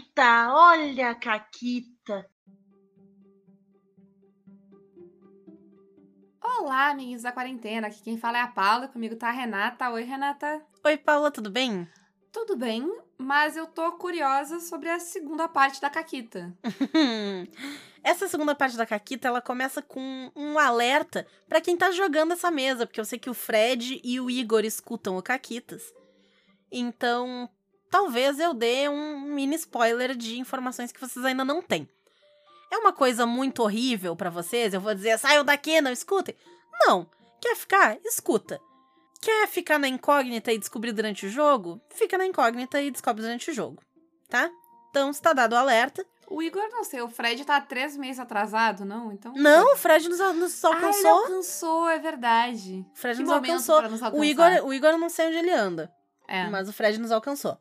Caquita, olha a Caquita. Olá, amigos da quarentena. Aqui quem fala é a Paula, comigo tá a Renata. Oi, Renata. Oi, Paula, tudo bem? Tudo bem, mas eu tô curiosa sobre a segunda parte da Caquita. essa segunda parte da Caquita, ela começa com um alerta para quem tá jogando essa mesa, porque eu sei que o Fred e o Igor escutam o Caquitas. Então, talvez eu dê um mini spoiler de informações que vocês ainda não têm. É uma coisa muito horrível para vocês? Eu vou dizer, saiam daqui, não escutem? Não. Quer ficar? Escuta. Quer ficar na incógnita e descobrir durante o jogo? Fica na incógnita e descobre durante o jogo, tá? Então, está dado o alerta. O Igor, não sei, o Fred tá três meses atrasado, não? Então. Não, o Fred nos, nos alcançou. Ah, ele alcançou, é verdade. O Fred que nos alcançou. Nos o Igor, o Igor não sei onde ele anda. É. Mas o Fred nos alcançou.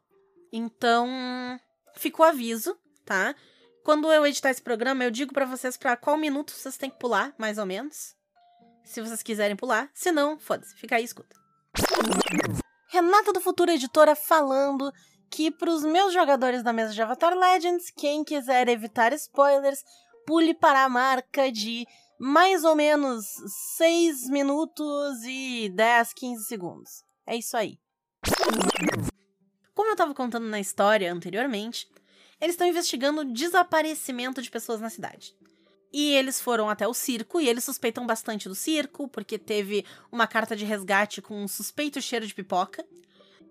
Então, ficou aviso, tá? Quando eu editar esse programa, eu digo para vocês para qual minuto vocês têm que pular, mais ou menos. Se vocês quiserem pular. Se não, foda-se, fica aí e escuta. Renata do Futuro Editora falando que para os meus jogadores da mesa de Avatar Legends, quem quiser evitar spoilers, pule para a marca de mais ou menos 6 minutos e 10, 15 segundos. É isso aí. Como eu estava contando na história anteriormente, eles estão investigando o desaparecimento de pessoas na cidade. E eles foram até o circo e eles suspeitam bastante do circo, porque teve uma carta de resgate com um suspeito cheiro de pipoca.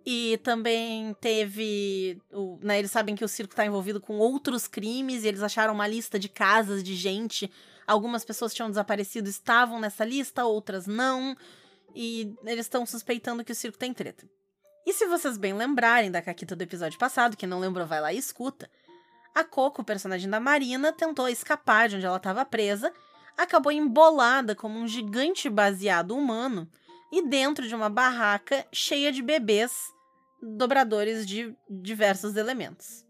E também teve. O, né, eles sabem que o circo está envolvido com outros crimes e eles acharam uma lista de casas de gente. Algumas pessoas tinham desaparecido, estavam nessa lista, outras não. E eles estão suspeitando que o circo tem treta. E se vocês bem lembrarem da Caquita do episódio passado, que não lembrou, vai lá e escuta. A Coco, personagem da Marina, tentou escapar de onde ela estava presa, acabou embolada como um gigante baseado humano e dentro de uma barraca cheia de bebês dobradores de diversos elementos.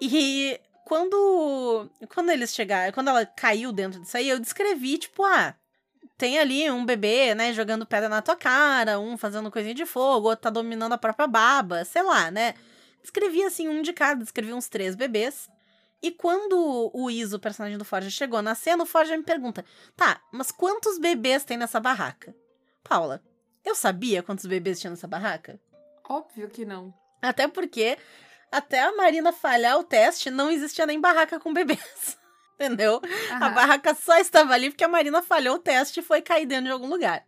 E quando quando eles chegaram, quando ela caiu dentro disso aí, eu descrevi tipo, ah, tem ali um bebê, né, jogando pedra na tua cara, um fazendo coisinha de fogo, outro tá dominando a própria baba, sei lá, né? Descrevi assim um de cada, descrevi uns três bebês. E quando o Iso, o personagem do Forja, chegou na cena, o Forja me pergunta: tá, mas quantos bebês tem nessa barraca? Paula, eu sabia quantos bebês tinha nessa barraca? Óbvio que não. Até porque, até a Marina falhar o teste, não existia nem barraca com bebês. entendeu? Aham. A barraca só estava ali porque a Marina falhou o teste e foi cair dentro de algum lugar.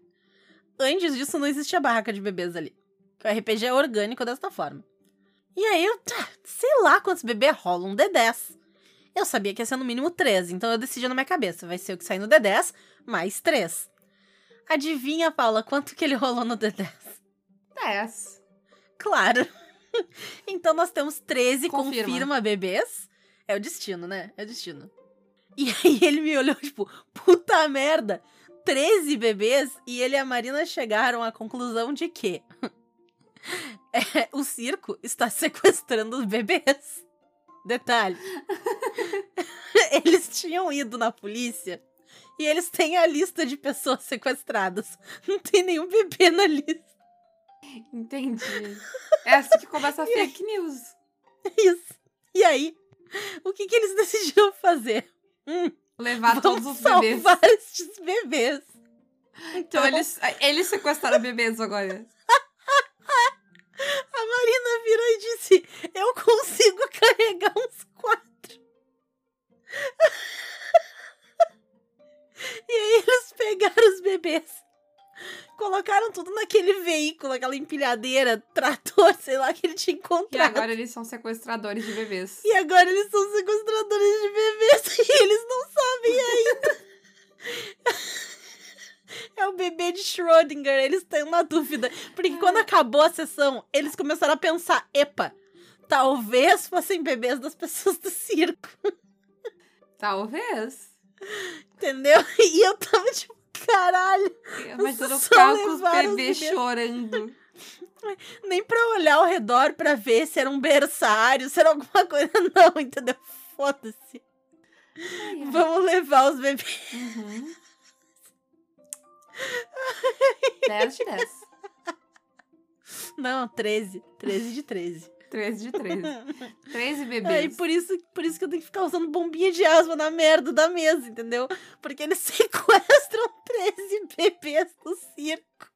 Antes disso, não existia barraca de bebês ali. Que o RPG é orgânico desta forma. E aí, eu, tá, sei lá quantos bebês rolam um D10. Eu sabia que ia ser no mínimo 13, então eu decidi na minha cabeça. Vai ser o que sai no D10, mais 3. Adivinha, Paula, quanto que ele rolou no D10? 10. Claro. então nós temos 13 confirma. confirma bebês. É o destino, né? É o destino. E aí ele me olhou, tipo, puta merda, 13 bebês e ele e a Marina chegaram à conclusão de que é, o circo está sequestrando os bebês. Detalhe. eles tinham ido na polícia e eles têm a lista de pessoas sequestradas. Não tem nenhum bebê na lista. Entendi. É assim que começa a fake news. Isso. E aí, o que, que eles decidiram fazer? Hum, Levar todos os bebês. salvar estes bebês. Então, então eles, eles sequestraram bebês agora. A Marina virou e disse: Eu consigo carregar uns quatro. e aí eles pegaram os bebês Colocaram tudo naquele veículo, aquela empilhadeira, trator, sei lá, que ele tinha encontrado. E agora eles são sequestradores de bebês. E agora eles são sequestradores de bebês e eles não sabem ainda. É o bebê de Schrödinger, eles têm uma dúvida. Porque quando acabou a sessão, eles começaram a pensar: epa, talvez fossem bebês das pessoas do circo. Talvez. Entendeu? E eu tava tipo, Caralho! Mas eu ficava com os bebês chorando. Nem pra olhar ao redor pra ver se era um berçário, se era alguma coisa, não, entendeu? Foda-se. Vamos levar os bebês. Uhum. 10 de 10. Não, 13. 13 de 13. 13 de 13. 13 É, e bebês. por isso, por isso que eu tenho que ficar usando bombinha de asma na merda da mesa, entendeu? Porque eles sequestram 13 bebês do circo.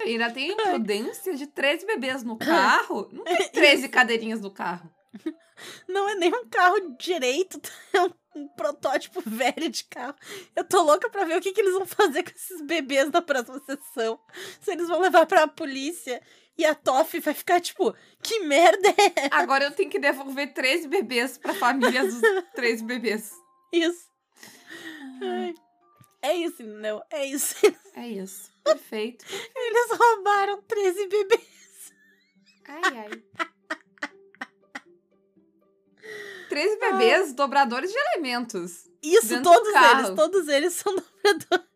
Ainda tem imprudência de 13 bebês no carro. Não tem 13 cadeirinhas no carro. Não é nem um carro direito, é um, um protótipo velho de carro. Eu tô louca pra ver o que, que eles vão fazer com esses bebês na próxima sessão. Se eles vão levar pra polícia e a Toff vai ficar tipo, que merda é Agora eu tenho que devolver 13 bebês pra família dos 13 bebês. isso? Ai, É isso, entendeu? É isso. É isso. Perfeito. Eles roubaram 13 bebês. Ai, ai. 13 bebês dobradores de elementos. Isso, todos eles, todos eles são dobradores.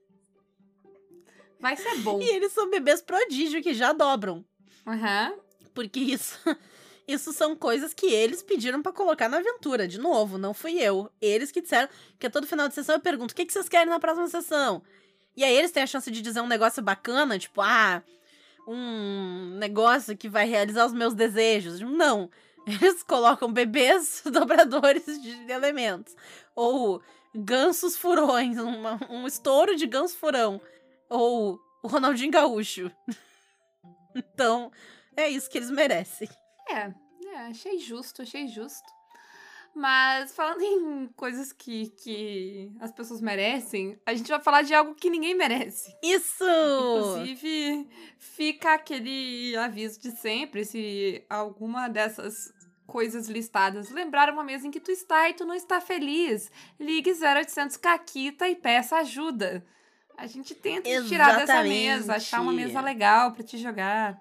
Vai ser bom. E eles são bebês prodígio que já dobram. Aham. Porque isso, isso são coisas que eles pediram pra colocar na aventura. De novo, não fui eu. Eles que disseram que a todo final de sessão eu pergunto: o que, que vocês querem na próxima sessão? E aí eles têm a chance de dizer um negócio bacana, tipo, ah, um negócio que vai realizar os meus desejos. Não. Eles colocam bebês dobradores de elementos. Ou gansos furões, uma- um estouro de ganso furão. Ou o Ronaldinho Gaúcho. Então, é isso que eles merecem. É, é, achei justo, achei justo. Mas falando em coisas que, que as pessoas merecem, a gente vai falar de algo que ninguém merece. Isso! Inclusive, fica aquele aviso de sempre, se alguma dessas coisas listadas lembrar uma mesa em que tu está e tu não está feliz, ligue 0800 Caquita e peça ajuda. A gente tenta te tirar dessa mesa, achar uma mesa legal pra te jogar.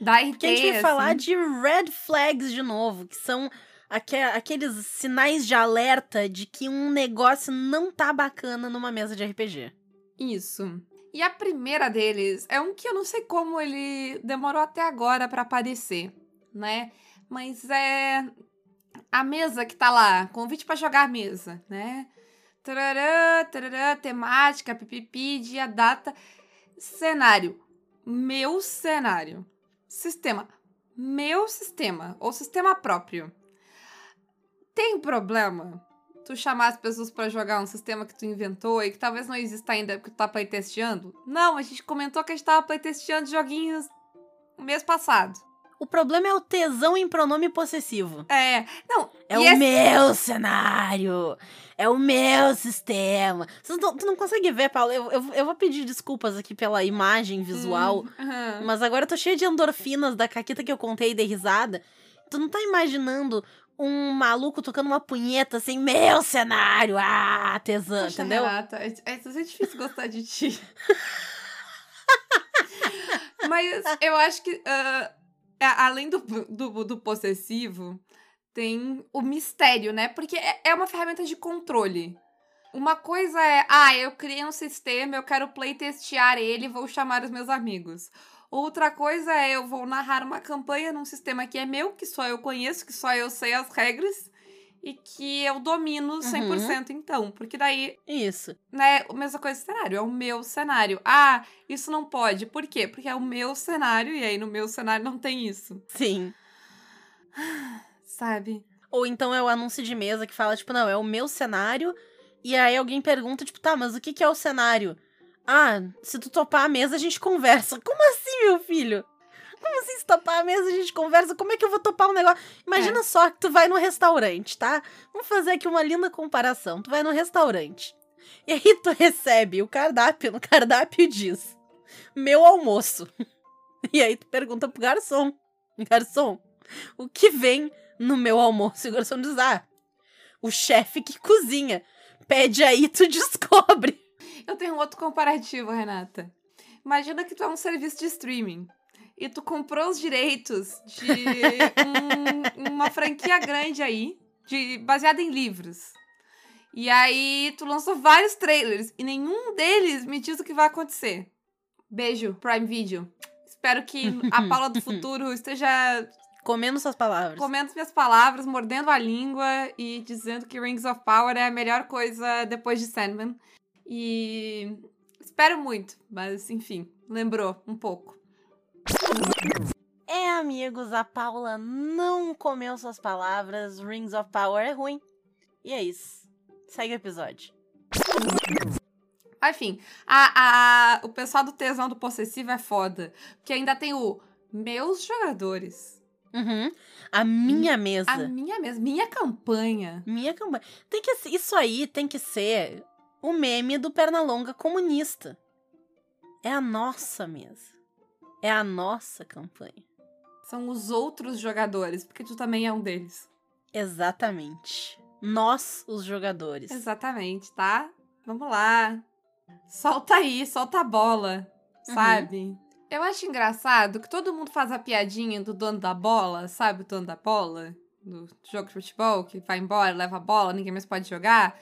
Dá RT, a gente vai assim. falar de red flags de novo, que são aque- aqueles sinais de alerta de que um negócio não tá bacana numa mesa de RPG. Isso. E a primeira deles é um que eu não sei como ele demorou até agora pra aparecer, né? Mas é a mesa que tá lá, convite pra jogar a mesa, né? Tarará, tarará, temática, pipipi, dia, data, cenário. Meu cenário. Sistema. Meu sistema. Ou sistema próprio. Tem problema tu chamar as pessoas pra jogar um sistema que tu inventou e que talvez não exista ainda porque tu tá playtesteando? Não, a gente comentou que a gente tava playtesteando joguinhos no mês passado. O problema é o tesão em pronome possessivo. É, não, É o esse- meu cenário! É o meu sistema! Não, tu não consegue ver, Paulo? Eu, eu, eu vou pedir desculpas aqui pela imagem visual, Hum, mas agora eu tô cheia de endorfinas da caquita que eu contei e dei risada. Tu não tá imaginando um maluco tocando uma punheta assim, meu cenário! Ah, tesão, Poxa, entendeu? Renata, é, é, é difícil gostar de ti. Mas eu acho que, a- além do, do, do possessivo, tem o mistério, né? Porque é, é uma ferramenta de controle. Uma coisa é, ah, eu criei um sistema, eu quero playtestear ele, vou chamar os meus amigos. Outra coisa é, eu vou narrar uma campanha num sistema que é meu, que só eu conheço, que só eu sei as regras e que eu domino 100% então. Porque daí Isso. né, a mesma coisa do cenário, é o meu cenário. Ah, isso não pode. Por quê? Porque é o meu cenário e aí no meu cenário não tem isso, Sim. sabe? Ou então é o anúncio de mesa que fala, tipo, não, é o meu cenário. E aí alguém pergunta, tipo, tá, mas o que, que é o cenário? Ah, se tu topar a mesa, a gente conversa. Como assim, meu filho? Como assim, se topar a mesa, a gente conversa? Como é que eu vou topar um negócio? Imagina só que tu vai no restaurante, tá? Vamos fazer aqui uma linda comparação. Tu vai no restaurante. E aí tu recebe o cardápio, no cardápio diz: Meu almoço. E aí tu pergunta pro garçom: Garçom, o que vem no meu almoço? E o garçom diz: Ah, o chefe que cozinha. Pede aí, tu descobre. Eu tenho um outro comparativo, Renata. Imagina que tu é um serviço de streaming e tu comprou os direitos de um- uma franquia grande aí, de, baseada em livros. E aí tu lançou vários trailers e nenhum deles me diz o que vai acontecer. Beijo, Prime Video. Espero que a Paula do futuro esteja Comendo suas palavras. comendo minhas palavras, mordendo a língua e dizendo que Rings of Power é a melhor coisa depois de Sandman. E espero muito, mas enfim, lembrou um pouco. É, amigos, a Paula não comeu suas palavras. Rings of Power é ruim. E é isso. Segue o episódio. Enfim, a, a, o pessoal do tesão do possessivo é foda. Porque ainda tem o meus jogadores. Uhum. A minha mesa. A minha mesma, minha campanha. Minha campanha. Tem que ser- isso aí tem que ser o meme do Pernalonga comunista. É a nossa mesa. É a nossa campanha. São os outros jogadores, porque tu também é um deles. Exatamente. Nós, os jogadores. Exatamente, tá? Vamos lá. Solta aí, solta a bola, Uhum. sabe? Eu acho engraçado que todo mundo faz a piadinha do dono da bola, sabe o dono da bola? Do jogo de futebol, que vai embora, leva a bola, ninguém mais pode jogar.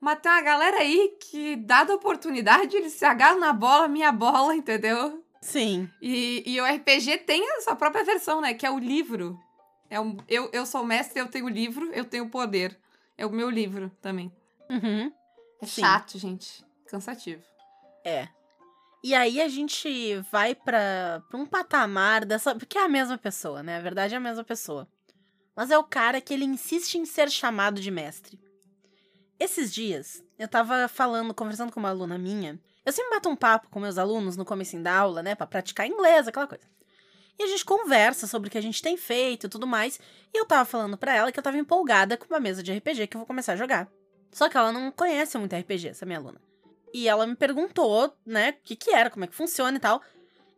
Mas tem uma galera aí que, dada a oportunidade, eles se agarram na bola, minha bola, entendeu? Sim. E, e o RPG tem a sua própria versão, né? Que é o livro. É um, eu, eu sou o mestre, eu tenho o livro, eu tenho o poder. É o meu livro também. Uhum. É Sim. chato, gente. Cansativo. É. E aí a gente vai pra um patamar dessa. Porque é a mesma pessoa, né? A verdade é a mesma pessoa. Mas é o cara que ele insiste em ser chamado de mestre. Esses dias, eu tava falando, conversando com uma aluna minha. Eu sempre bato um papo com meus alunos no começo da aula, né? Pra praticar inglês, aquela coisa. E a gente conversa sobre o que a gente tem feito e tudo mais. E eu tava falando pra ela que eu tava empolgada com uma mesa de RPG que eu vou começar a jogar. Só que ela não conhece muito RPG, essa minha aluna. E ela me perguntou, né, o que que era, como é que funciona e tal.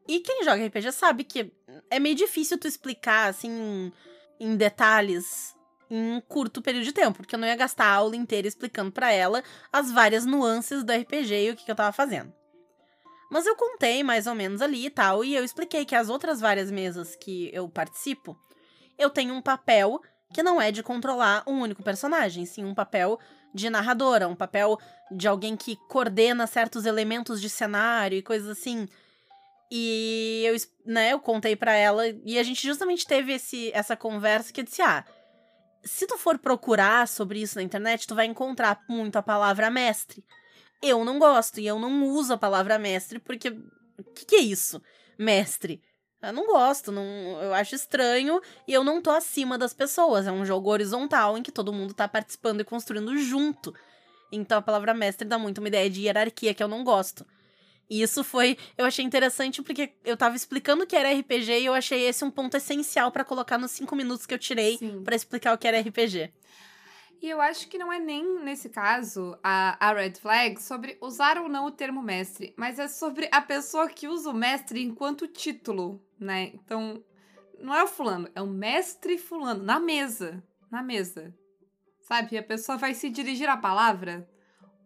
E quem joga RPG sabe que é meio difícil tu explicar, assim, em detalhes em um curto período de tempo, porque eu não ia gastar a aula inteira explicando pra ela as várias nuances do RPG e o que, que eu tava fazendo. Mas eu contei mais ou menos ali e tal, e eu expliquei que as outras várias mesas que eu participo, eu tenho um papel que não é de controlar um único personagem, sim um papel de narradora, um papel de alguém que coordena certos elementos de cenário e coisas assim. E eu, né, eu contei pra ela e a gente justamente teve esse, essa conversa que eu disse: "Ah, se tu for procurar sobre isso na internet, tu vai encontrar muito a palavra mestre. Eu não gosto e eu não uso a palavra mestre porque o que, que é isso? Mestre. Eu não gosto, não, eu acho estranho e eu não tô acima das pessoas. É um jogo horizontal em que todo mundo tá participando e construindo junto. Então a palavra mestre dá muito uma ideia de hierarquia que eu não gosto. E isso foi, eu achei interessante porque eu tava explicando o que era RPG e eu achei esse um ponto essencial pra colocar nos cinco minutos que eu tirei pra explicar o que era RPG. E eu acho que não é nem, nesse caso, a, a red flag sobre usar ou não o termo mestre, mas é sobre a pessoa que usa o mestre enquanto título, né? Então, não é o fulano, é o mestre fulano, na mesa. Na mesa. Sabe? A pessoa vai se dirigir à palavra,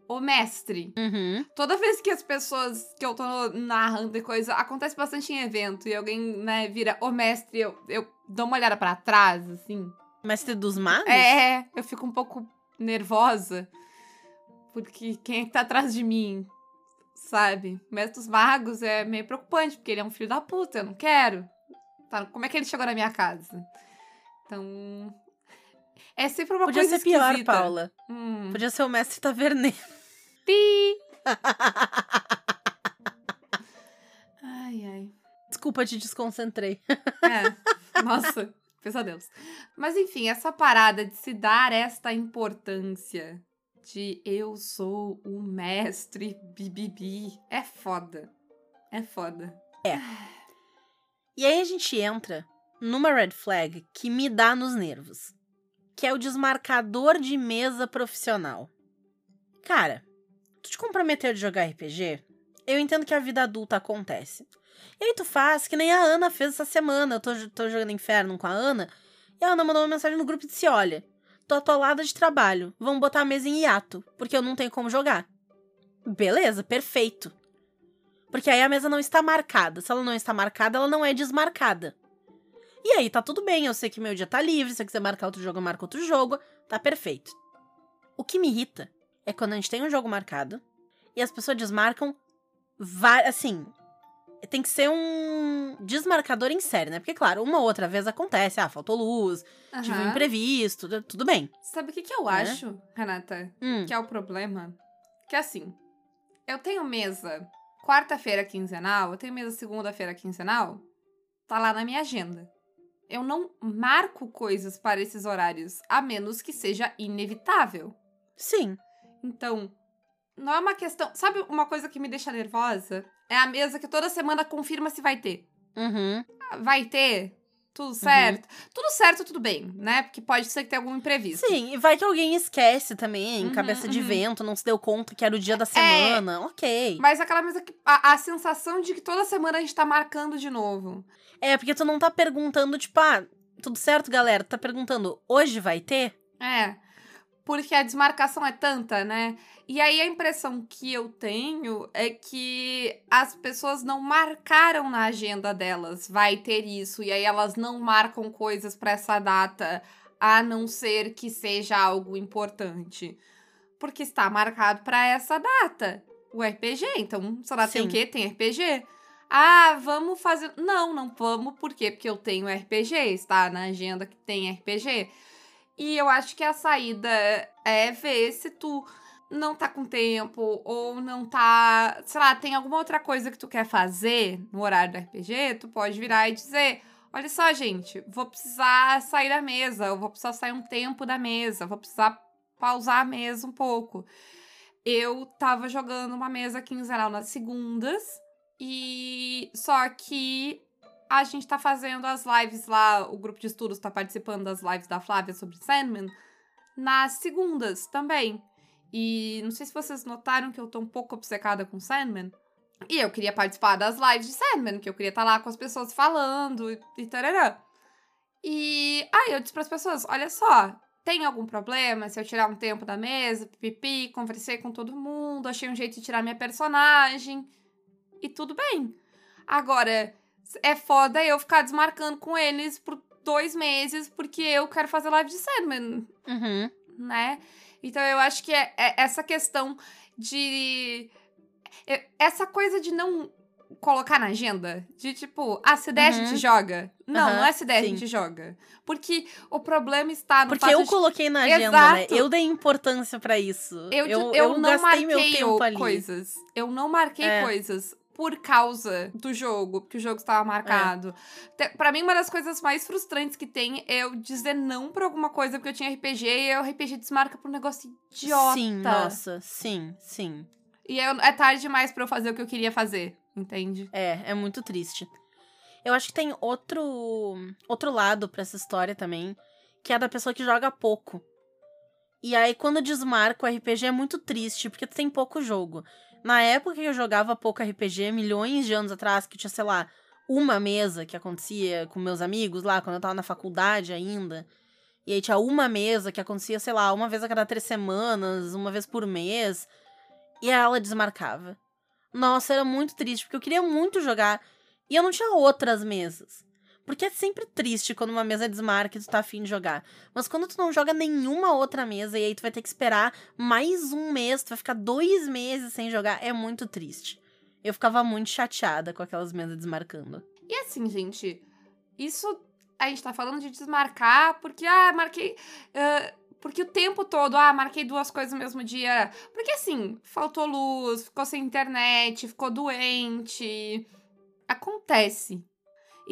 o mestre. Uhum. Toda vez que as pessoas que eu tô narrando e coisa, acontece bastante em evento e alguém, né, vira o mestre, eu, eu dou uma olhada pra trás, assim. Mestre dos magos? É, eu fico um pouco nervosa. Porque quem é que tá atrás de mim? Sabe? O Mestre dos Magos é meio preocupante, porque ele é um filho da puta, eu não quero. Tá, como é que ele chegou na minha casa? Então. É sempre uma Podia coisa ser pior, esquisita. Paula. Hum. Podia ser o mestre taverneiro. Pi! Ai, ai. Desculpa, te desconcentrei. É, nossa, pesadelos. Mas enfim, essa parada de se dar esta importância de eu sou o mestre bibibi é foda. É foda. E aí a gente entra numa red flag que me dá nos nervos. Que é o desmarcador de mesa profissional. Cara, tu te comprometeu de jogar RPG? Eu entendo que a vida adulta acontece. E aí tu faz que nem a Ana fez essa semana. Eu tô, tô jogando Inferno com a Ana. E a Ana mandou uma mensagem no grupo e disse: Olha, tô atolada de trabalho. Vamos botar a mesa em hiato, porque eu não tenho como jogar. Beleza, perfeito. Porque aí a mesa não está marcada. Se ela não está marcada, ela não é desmarcada. E aí, tá tudo bem. Eu sei que meu dia tá livre. Se eu quiser marcar outro jogo, eu marco outro jogo. Tá perfeito. O que me irrita é quando a gente tem um jogo marcado e as pessoas desmarcam. Assim. Tem que ser um desmarcador em série, né? Porque, claro, uma outra vez acontece. Ah, faltou luz, tive um imprevisto, tu- tudo bem. Sabe o que, que eu Né? acho, Renata? Hum, Que é o problema? Que assim, eu tenho mesa quarta-feira quinzenal, eu tenho mesa segunda-feira quinzenal, tá lá na minha agenda. Eu não marco coisas para esses horários, a menos que seja inevitável. Sim. Então, não é uma questão. Sabe uma coisa que me deixa nervosa? É a mesa que toda semana confirma se vai ter. Uhum. Vai ter? Tudo certo? Tudo certo, tudo bem, né? Porque pode ser que tenha algum imprevisto. Sim, e vai que alguém esquece também, Uhum, cabeça de uhum. vento, não se deu conta que era o dia da semana. Ok. Mas aquela mesa que. A, a sensação de que toda semana a gente tá marcando de novo. É, porque tu não tá perguntando, tipo, ah, tudo certo, galera? Tu tá perguntando, hoje vai ter? É. Porque a desmarcação é tanta, né? E aí a impressão que eu tenho é que as pessoas não marcaram na agenda delas, vai ter isso, e aí elas não marcam coisas pra essa data, a não ser que seja algo importante. Porque está marcado pra essa data, o RPG. Então, sei lá, tem o quê? Tem RPG. Ah, vamos fazer. Não, não vamos, por quê? Porque eu tenho RPG, está na agenda que tem RPG. E eu acho que a saída é ver se tu não tá com tempo ou não tá, sei lá, tem alguma outra coisa que tu quer fazer no horário do RPG, tu pode virar e dizer: "Olha só, gente, vou precisar sair da mesa, eu vou precisar sair um tempo da mesa, vou precisar pausar a mesa um pouco". Eu tava jogando uma mesa quinzenal nas segundas e só que a gente tá fazendo as lives lá, o grupo de estudos tá participando das lives da Flávia sobre Sandman nas segundas também. E não sei se vocês notaram que eu tô um pouco obcecada com Sandman. E eu queria participar das lives de Sandman, que eu queria estar lá com as pessoas falando e, e tarará. E aí eu disse pras pessoas: olha só, tem algum problema se eu tirar um tempo da mesa, pipi, conversei com todo mundo, achei um jeito de tirar minha personagem. E tudo bem. Agora, é foda eu ficar desmarcando com eles por dois meses porque eu quero fazer live de Sandman, Uhum. né? Então eu acho que é, é essa questão de. é- Essa coisa de não colocar na agenda. De tipo, ah, se der a gente Uhum. joga. Não, Aham, não é se der a sim. gente joga. Porque o problema está no Porque eu de coloquei na agenda, né? Exato. Eu dei importância pra isso. eu, eu, eu, não gastei meu marquei coisas. Eu não marquei É. coisas por causa do jogo, porque o jogo estava marcado. Te- Pra mim, uma das coisas mais frustrantes que tem é eu dizer não pra alguma coisa porque eu tinha RPG e o RPG desmarca por um negócio idiota. Sim, nossa, sim, sim. E eu- é tarde demais pra eu fazer o que eu queria fazer, entende? É, é muito triste. Eu acho que tem outro outro lado pra essa história também, que é da pessoa que joga pouco. E aí quando desmarca o RPG é muito triste, porque tu tem pouco jogo. Na época que eu jogava pouco RPG, milhões de anos atrás, que tinha, sei lá, uma mesa que acontecia com meus amigos lá, quando eu tava na faculdade ainda. E aí tinha uma mesa que acontecia, sei lá, uma vez a cada três semanas, uma vez por mês. E ela desmarcava. Nossa, era muito triste, porque eu queria muito jogar. E eu não tinha outras mesas. Porque é sempre triste quando uma mesa desmarca e tu tá afim de jogar. Mas quando tu não joga nenhuma outra mesa e aí tu vai ter que esperar mais um mês, tu vai ficar dois meses sem jogar, é muito triste. Eu ficava muito chateada com aquelas mesas desmarcando. E assim, gente, isso a gente tá falando de desmarcar porque, ah, marquei. ah, porque o tempo todo, ah, marquei duas coisas no mesmo dia. Porque assim, faltou luz, ficou sem internet, ficou doente. Acontece.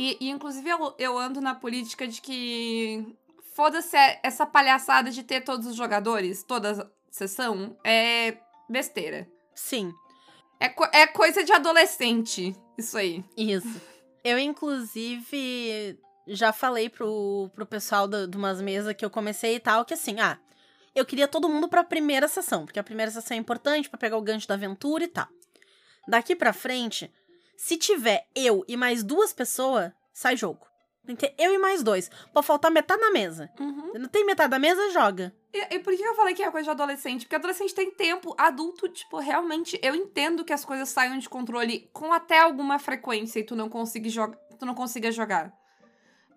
E, e, inclusive, eu, eu ando na política de que. Foda-se é- essa palhaçada de ter todos os jogadores, toda sessão, é besteira. Sim, É, co- é coisa de adolescente, isso aí. isso. Eu, inclusive, já falei pro, pro pessoal de umas mesas que eu comecei e tal, que assim, ah, eu queria todo mundo pra primeira sessão, porque a primeira sessão é importante pra pegar o gancho da aventura e tal. Daqui pra frente, se tiver eu e mais duas pessoas, sai jogo. Tem que ter eu e mais dois. Pode faltar metade da mesa. Uhum. Não tem metade da mesa, joga. E, e por que eu falei que é coisa de adolescente? Porque adolescente tem tempo, adulto, tipo, realmente, eu entendo que as coisas saiam de controle com até alguma frequência e tu não consiga, joga, tu não consiga jogar.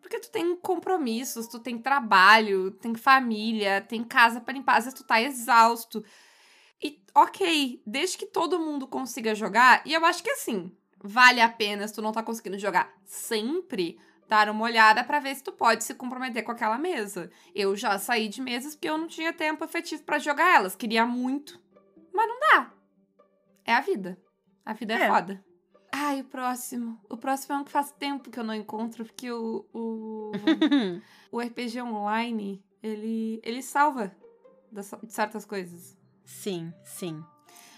Porque tu tem compromissos, tu tem trabalho, tem família, tem casa pra limpar, às vezes tu tá exausto. E, ok, desde que todo mundo consiga jogar, e eu acho que assim, vale a pena se tu não tá conseguindo jogar sempre, dar uma olhada pra ver se tu pode se comprometer com aquela mesa. Eu já saí de mesas porque eu não tinha tempo efetivo pra jogar elas. Queria muito, mas não dá. É a vida. A vida é, É. foda. Ai, o próximo. O próximo é um que faz tempo que eu não encontro, porque o, o, o RPG online, ele, ele salva de certas coisas. sim, sim.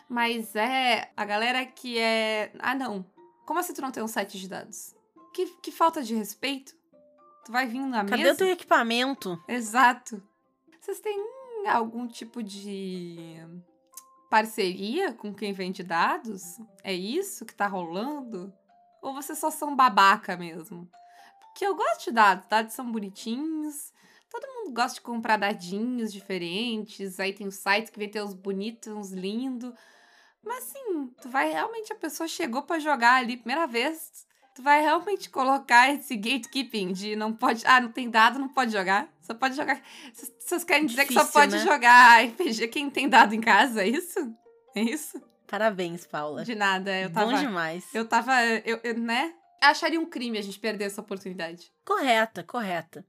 Mas é a galera que é. Ah, não. Como assim tu não tem um site de dados? Que, que falta de respeito. Tu vai vir na Cadê mesa? o teu equipamento? Exato. Vocês têm algum tipo de parceria com quem vende dados? É isso que tá rolando? Ou vocês só são babaca mesmo? Porque eu gosto de dados, dados são bonitinhos. Todo mundo gosta de comprar dadinhos diferentes. Aí tem os sites que vem ter uns bonitos, uns lindos. Mas assim, tu vai realmente, a pessoa chegou pra jogar ali, primeira vez. Tu vai realmente colocar esse gatekeeping de não pode. Ah, não tem dado, não pode jogar. Só pode jogar. Vocês- querem dizer que só Difícil, pode né? jogar RPG quem tem dado em casa? É isso? É isso? Parabéns, Paula. De nada, eu Bom tava. demais. Eu tava. Eu, eu, né? Acharia um crime a gente perder essa oportunidade. Correta, correta.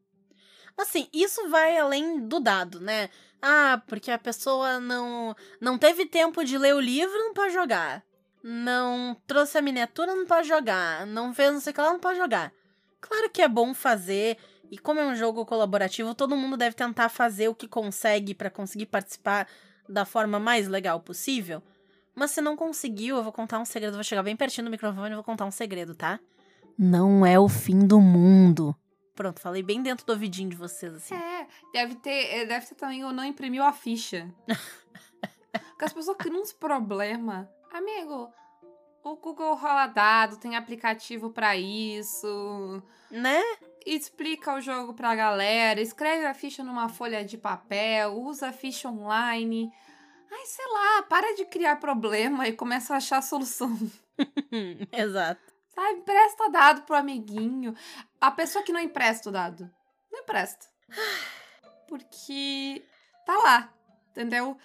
Assim, isso vai além do dado, né? Ah, porque a pessoa não não teve tempo de ler o livro, não pode jogar. Não trouxe a miniatura, não pode jogar. Não fez não sei o que lá, não pode jogar. Claro que é bom fazer, e como é um jogo colaborativo, todo mundo deve tentar fazer o que consegue pra conseguir participar da forma mais legal possível. Mas se não conseguiu, eu vou contar um segredo. Vou chegar bem pertinho do microfone e vou contar um segredo, tá? Não é o fim do mundo. Pronto, falei bem dentro do ouvidinho de vocês, assim. É, deve ter, é, deve ter também eu não imprimiu a ficha. Porque as pessoas criam uns problemas. Amigo, o Google rola dado, tem aplicativo pra isso. Né? Explica o jogo pra galera, escreve a ficha numa folha de papel, usa a ficha online. Ai, sei lá, para de criar problema e começa a achar solução. Exato. Sabe? Empresta dado pro amiguinho. A pessoa que não empresta o dado, não empresta. Porque tá lá, entendeu?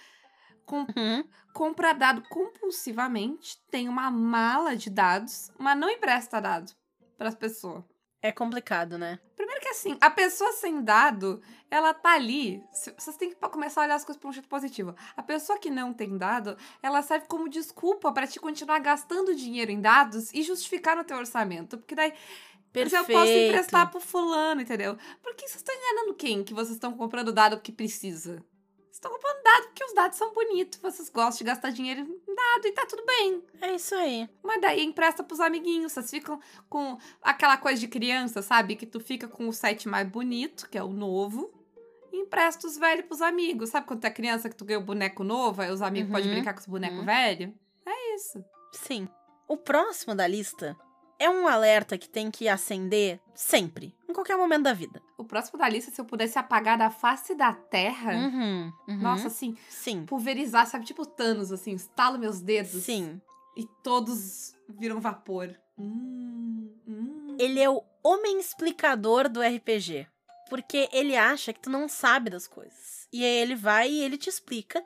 Com, Uhum. compra dado compulsivamente, tem uma mala de dados, mas não empresta dado pras pessoas. É complicado, né? Primeiro que assim, a pessoa sem dado, ela tá ali. Vocês têm que começar a olhar as coisas por um jeito positivo. A pessoa que não tem dado, ela serve como desculpa pra te continuar gastando dinheiro em dados e justificar no teu orçamento. Porque daí mas Perfeito. eu posso emprestar pro fulano, entendeu? Porque vocês estão enganando quem que vocês estão comprando dado porque precisa? Estão comprando dado porque os dados são bonitos, vocês gostam de gastar dinheiro em dado e tá tudo bem. É isso aí. Mas daí empresta pros amiguinhos, vocês ficam com aquela coisa de criança, sabe? Que tu fica com o site mais bonito, que é o novo, e empresta os velhos pros amigos. Sabe quando tu é criança que tu ganha o boneco novo, aí os amigos Uhum. podem brincar com os bonecos Uhum. velhos? É isso. Sim. O próximo da lista é um alerta que tem que acender sempre, em qualquer momento da vida. O próximo da lista, se eu pudesse apagar da face da terra. Uhum. uhum. Nossa, assim, Sim. pulverizar, sabe? Tipo Thanos, assim, estalo meus dedos. Sim. E todos viram vapor. Hum, hum. Ele é o homem explicador do RPG. Porque ele acha que tu não sabe das coisas. E aí ele vai e ele te explica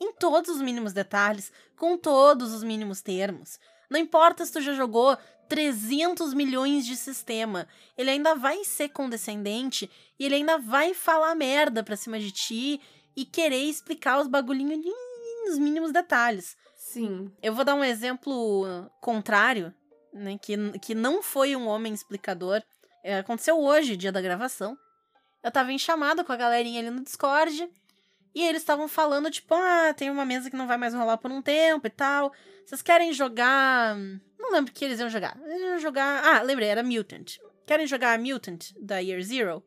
em todos os mínimos detalhes, com todos os mínimos termos. Não importa se tu já jogou 300 milhões de sistema, ele ainda vai ser condescendente e ele ainda vai falar merda pra cima de ti e querer explicar os bagulhinhos nos mínimos detalhes. Sim. Eu vou dar um exemplo contrário, né? Que, que não foi um homem explicador. É, aconteceu hoje, dia da gravação. Eu tava em chamada com a galerinha ali no Discord. E eles estavam falando, tipo, ah, tem uma mesa que não vai mais rolar por um tempo e tal. Vocês querem jogar. Não lembro o que eles iam jogar. Eles iam jogar. Ah, lembrei, era Mutant. Querem jogar Mutant da Year Zero?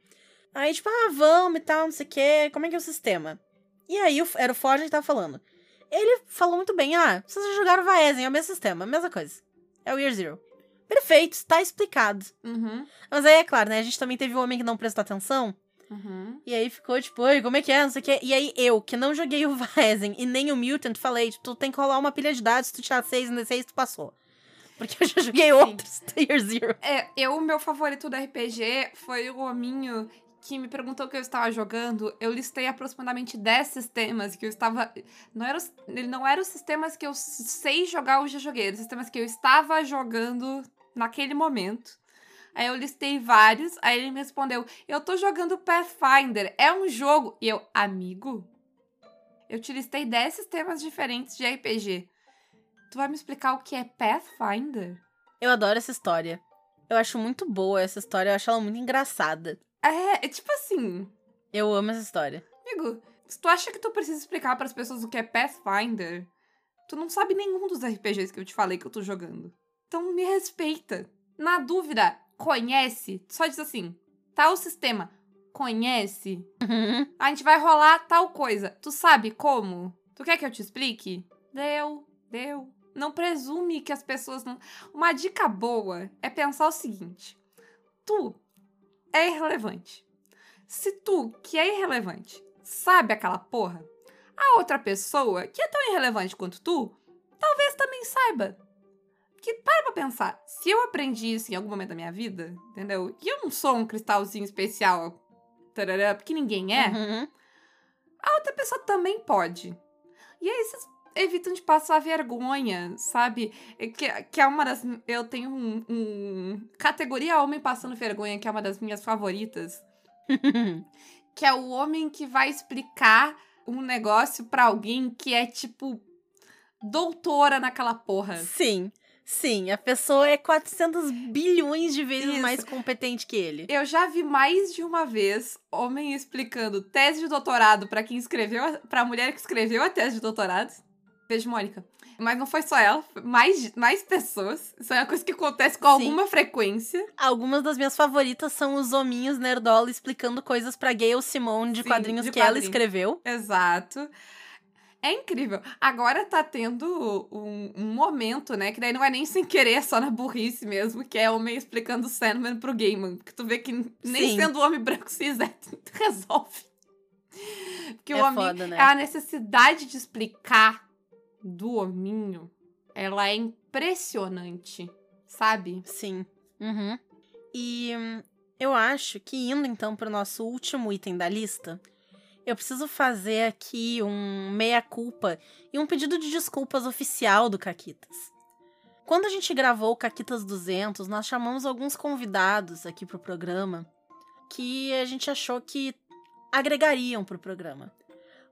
Aí, tipo, ah, vamos e tal, não sei o quê. Como é que é o sistema? E aí, era o Forge que tava falando. Ele falou muito bem, ah, vocês já jogaram Vaesen, é o mesmo sistema, a mesma coisa. É o Year Zero. Perfeito, está explicado. Uhum. Mas aí, é claro, né, a gente também teve o homem que não prestou atenção, Uhum. e aí ficou tipo, oi, como é que é, não sei o quê. E aí eu, que não joguei o Vaesen e nem o Mutant, falei, tipo, tu tem que rolar uma pilha de dados, se tu tirar 6 e 6, tu passou. Porque eu já joguei outros do Year Zero. É, eu, o meu favorito do RPG foi o hominho que me perguntou o que eu estava jogando. Eu listei aproximadamente 10 sistemas que eu estava. Não era, os- ele não eram os sistemas que eu sei jogar ou já joguei, eram os sistemas que eu estava jogando naquele momento. Aí eu listei vários, aí ele me respondeu: Eu tô jogando Pathfinder, é um jogo. E eu, amigo, eu te listei 10 sistemas diferentes de RPG. Tu vai me explicar o que é Pathfinder? Eu adoro essa história. Eu acho muito boa essa história, eu acho ela muito engraçada. É, é tipo assim, Eu amo essa história. amigo, se tu acha que tu precisa explicar pras pessoas o que é Pathfinder, tu não sabe nenhum dos RPGs que eu te falei que eu tô jogando. Então me respeita. Na dúvida, conhece. Só diz assim, o sistema, conhece. A gente vai rolar tal coisa. Tu sabe como? Tu quer que eu te explique? Deu, deu. Não presume que as pessoas não. Uma dica boa é pensar o seguinte: tu é irrelevante. Se tu, que é irrelevante, sabe aquela porra, a outra pessoa, que é tão irrelevante quanto tu, talvez também saiba. Que para pra pensar, se eu aprendi isso em algum momento da minha vida, entendeu? E eu não sou um cristalzinho especial, tarará, porque ninguém é, Uhum. a outra pessoa também pode. E aí vocês evitam de passar vergonha, sabe? É Que, que é uma das. Eu tenho um, um. Categoria homem passando vergonha, que é uma das minhas favoritas. Que é o homem que vai explicar um negócio pra alguém que é, tipo, doutora naquela porra. sim, sim. A pessoa é 400 bilhões de vezes Isso. mais competente que ele. Eu já vi mais de uma vez homem explicando tese de doutorado pra quem escreveu, a- pra mulher que escreveu a tese de doutorado. Beijo, Mônica. Mas não foi só ela, mais, mais pessoas. Isso é uma coisa que acontece com Sim. alguma frequência. Algumas das minhas favoritas são os hominhos nerdola explicando coisas pra Gayle Simone de Sim, quadrinhos de que ela quadrinho. escreveu. Exato. É incrível. Agora tá tendo um, um momento, né? Que daí não é nem sem querer, é só na burrice mesmo, que é homem explicando Sandman pro Gaiman. Que tu vê que nem Sim. sendo homem branco cis é, resolve. Porque É o homem foda, né? a necessidade de explicar do hominho, ela é impressionante, sabe? Sim. Uhum. E hum, eu acho que indo então pro nosso último item da lista, eu preciso fazer aqui um meia-culpa e um pedido de desculpas oficial do Caquitas. Quando a gente gravou o Caquitas 200, nós chamamos alguns convidados aqui pro programa que a gente achou que agregariam pro programa.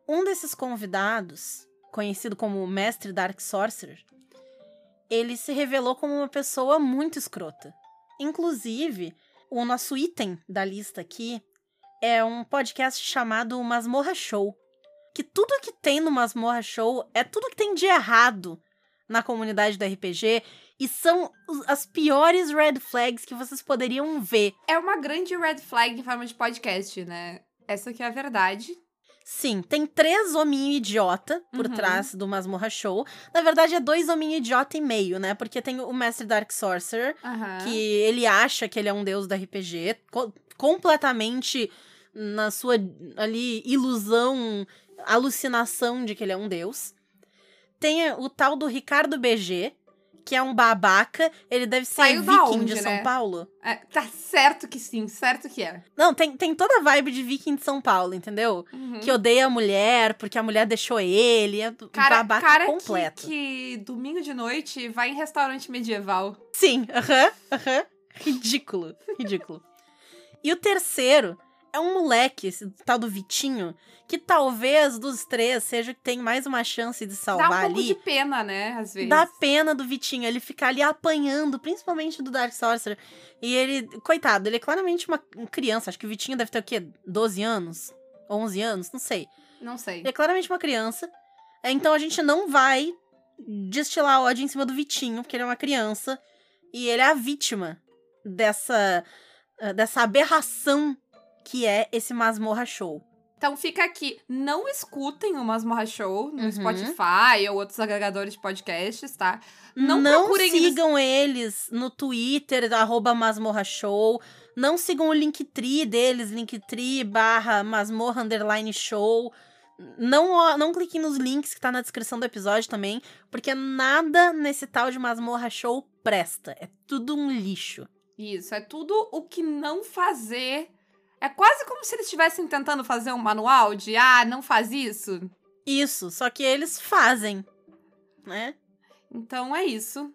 Um desses convidados, conhecido como Mestre Dark Sorcerer, ele se revelou como uma pessoa muito escrota. Inclusive, o nosso item da lista aqui é um podcast chamado Masmorra Show. Que tudo que tem no Masmorra Show é tudo que tem de errado na comunidade do RPG e são as piores red flags que vocês poderiam ver. É uma grande red flag em forma de podcast, né? Essa que é a verdade. Sim, tem três hominho idiota por Uhum. trás do Masmorra Show. Na verdade, é dois hominho idiota e meio, né? Porque tem o Mestre Dark Sorcerer, Aham. que ele acha que ele é um deus do RPG, co- completamente na sua ali ilusão, alucinação de que ele é um deus. Tem o tal do Ricardo BG, que é um babaca, ele deve ser Saiu viking onde, de São né? Paulo. É, tá certo que sim, certo que é. Não, tem, tem toda a vibe de viking de São Paulo, entendeu? Uhum. Que odeia a mulher porque a mulher deixou ele, é um cara, babaca cara completo. Que, que domingo de noite vai em restaurante medieval. Sim, aham, aham. Ridículo, ridículo. E o terceiro é um moleque, esse tal do Vitinho, que talvez dos três seja o que tem mais uma chance de Dá um salvar pouco ali. de pena, né, às vezes. Dá pena do Vitinho, ele ficar ali apanhando, principalmente do Dark Sorcerer. E ele, coitado, ele é claramente uma criança. Acho que o Vitinho deve ter o quê? 12 anos? 11 anos? Não sei. Não sei. Ele é claramente uma criança. É, Então a gente não vai destilar ódio em cima do Vitinho, porque ele é uma criança. E ele é a vítima dessa, eh, dessa aberração que é esse masmorra show. Então fica aqui, não escutem o Masmorra Show no Uhum. Spotify ou outros agregadores de podcasts, tá? Não Não, sigam eles no Twitter, arroba masmorra show. Não sigam o Linktree deles, linktree barra masmorra underline show. Não, não cliquem nos links que tá na descrição do episódio também, porque nada nesse tal de masmorra show presta. É tudo um lixo. Isso, é tudo o que não fazer. É quase como se eles estivessem tentando fazer um manual de, ah, não faz isso. Isso, só que eles fazem, né? Então é isso.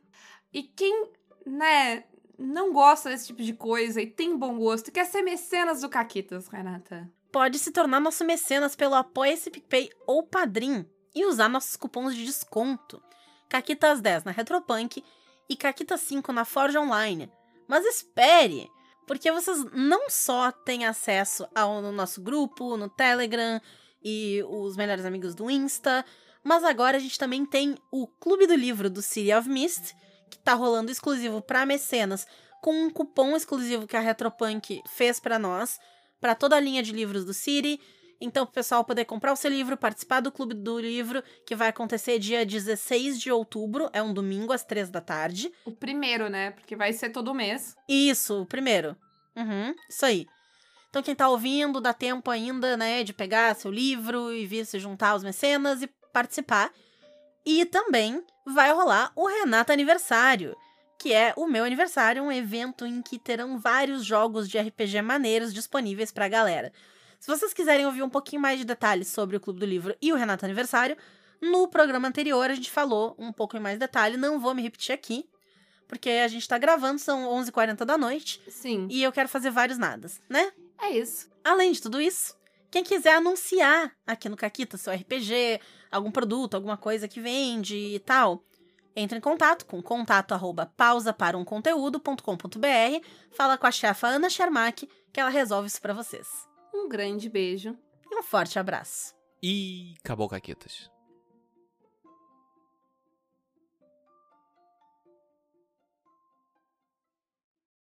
E quem, né, não gosta desse tipo de coisa e tem bom gosto, quer ser mecenas do Caquitas, Renata. Pode se tornar nosso mecenas pelo Apoia-se PicPay ou Padrim e usar nossos cupons de desconto. Caquitas10 na Retropunk e Caquita 5 na Forge Online. Mas espere, porque vocês não só têm acesso ao no nosso grupo, no Telegram e os melhores amigos do Insta, mas agora a gente também tem o Clube do Livro do City of Mist, que tá rolando exclusivo para mecenas, com um cupom exclusivo que a Retropunk fez para nós, para toda a linha de livros do City. Então, o pessoal poder comprar o seu livro, participar do Clube do Livro, que vai acontecer dia 16 de outubro, é um domingo às 3 da tarde. O primeiro, né? Porque vai ser todo mês. Isso, o primeiro. Uhum, isso aí. Então, quem tá ouvindo, dá tempo ainda, né, de pegar seu livro e vir se juntar aos mecenas e participar. E também vai rolar o Renata Aniversário, que é o meu aniversário, um evento em que terão vários jogos de RPG maneiros disponíveis pra galera. Se vocês quiserem ouvir um pouquinho mais de detalhes sobre o Clube do Livro e o Renata Aniversário, no programa anterior a gente falou um pouco em mais detalhe, não vou me repetir aqui, porque a gente tá gravando, são 11h40 da noite, Sim. e eu quero fazer vários nadas, né? É isso. Além de tudo isso, quem quiser anunciar aqui no Caquita seu RPG, algum produto, alguma coisa que vende e tal, entre em contato com contato arroba pausa para um conteúdo.com.br, fala com a chefa Ana Shermack, que ela resolve isso pra vocês. Um grande beijo. E um forte abraço. E acabou, Caquetas.